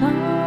上。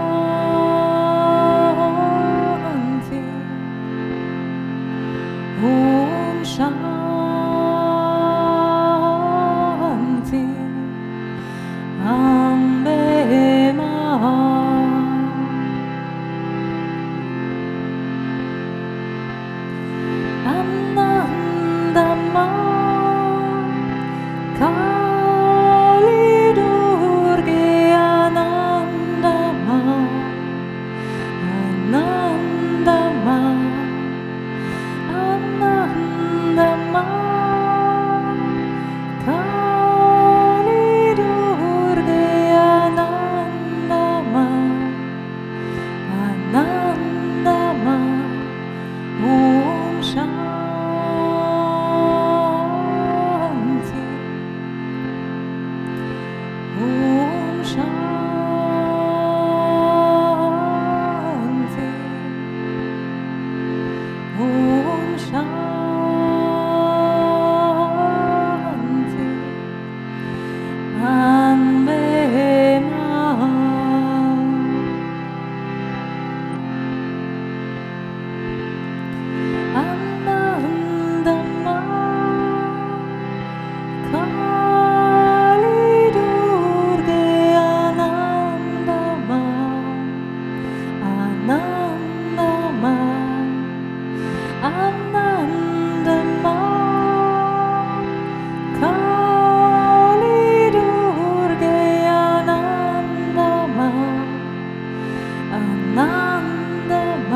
难的吗？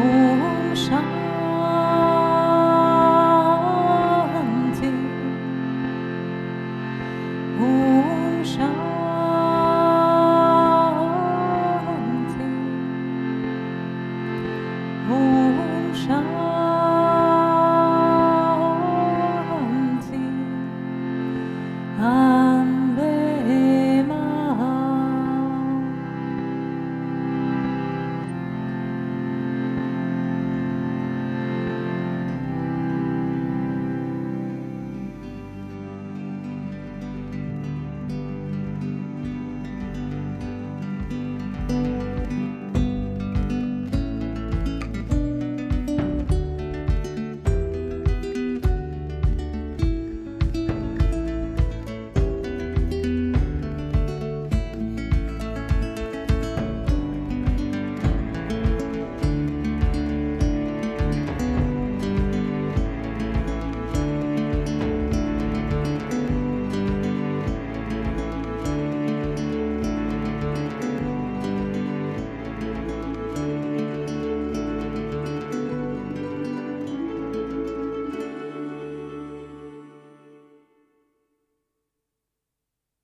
无上体，无，